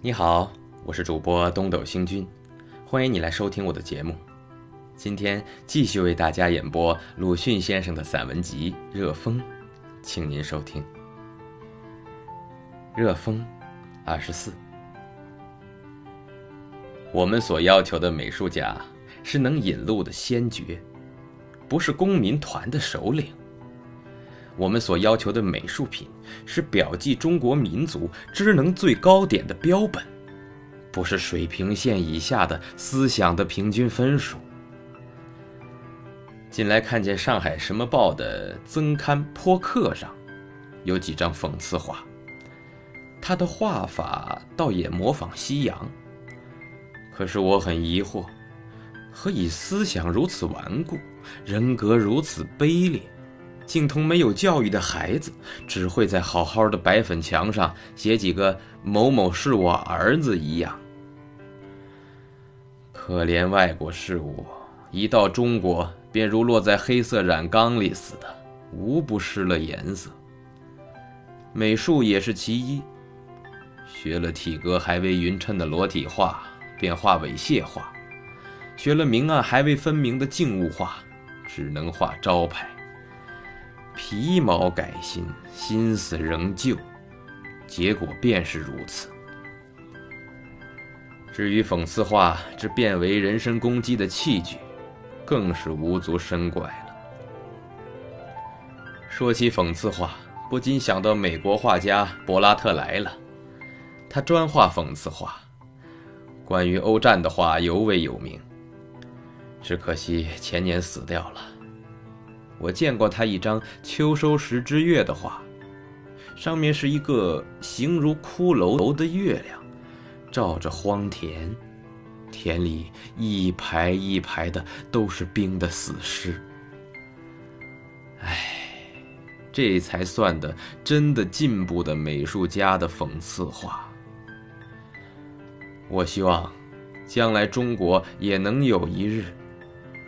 你好，我是主播东斗星君，欢迎你来收听我的节目。今天继续为大家演播鲁迅先生的散文集《热风》，请您收听《热风》二十四。我们所要求的美术家是能引路的先觉，不是公民团的首领。我们所要求的美术品是表记中国民族知能最高点的标本，不是水平线以下的思想的平均分数。近来看见《上海什么报》的增刊颇客上，有几张讽刺画，他的画法倒也模仿西洋。可是我很疑惑，何以思想如此顽固，人格如此卑劣？竟同没有教育的孩子，只会在好好的白粉墙上写几个“某某是我儿子”一样。可怜外国事物，一到中国便如落在黑色染缸里似的，无不失了颜色。美术也是其一，学了体格还未匀称的裸体画，便画猥亵画；学了明暗还未分明的静物画，只能画招牌。皮毛改新，心思仍旧，结果便是如此。至于讽刺画之变为人身攻击的器具，更是无足深怪了。说起讽刺画，不禁想到美国画家柏拉特来了，他专画讽刺画，关于欧战的画尤为有名。只可惜前年死掉了。我见过他一张秋收时之月的画，上面是一个形如骷髅头的月亮，照着荒田，田里一排一排的都是冰的死尸。唉，这才算的真的进步的美术家的讽刺画。我希望，将来中国也能有一日。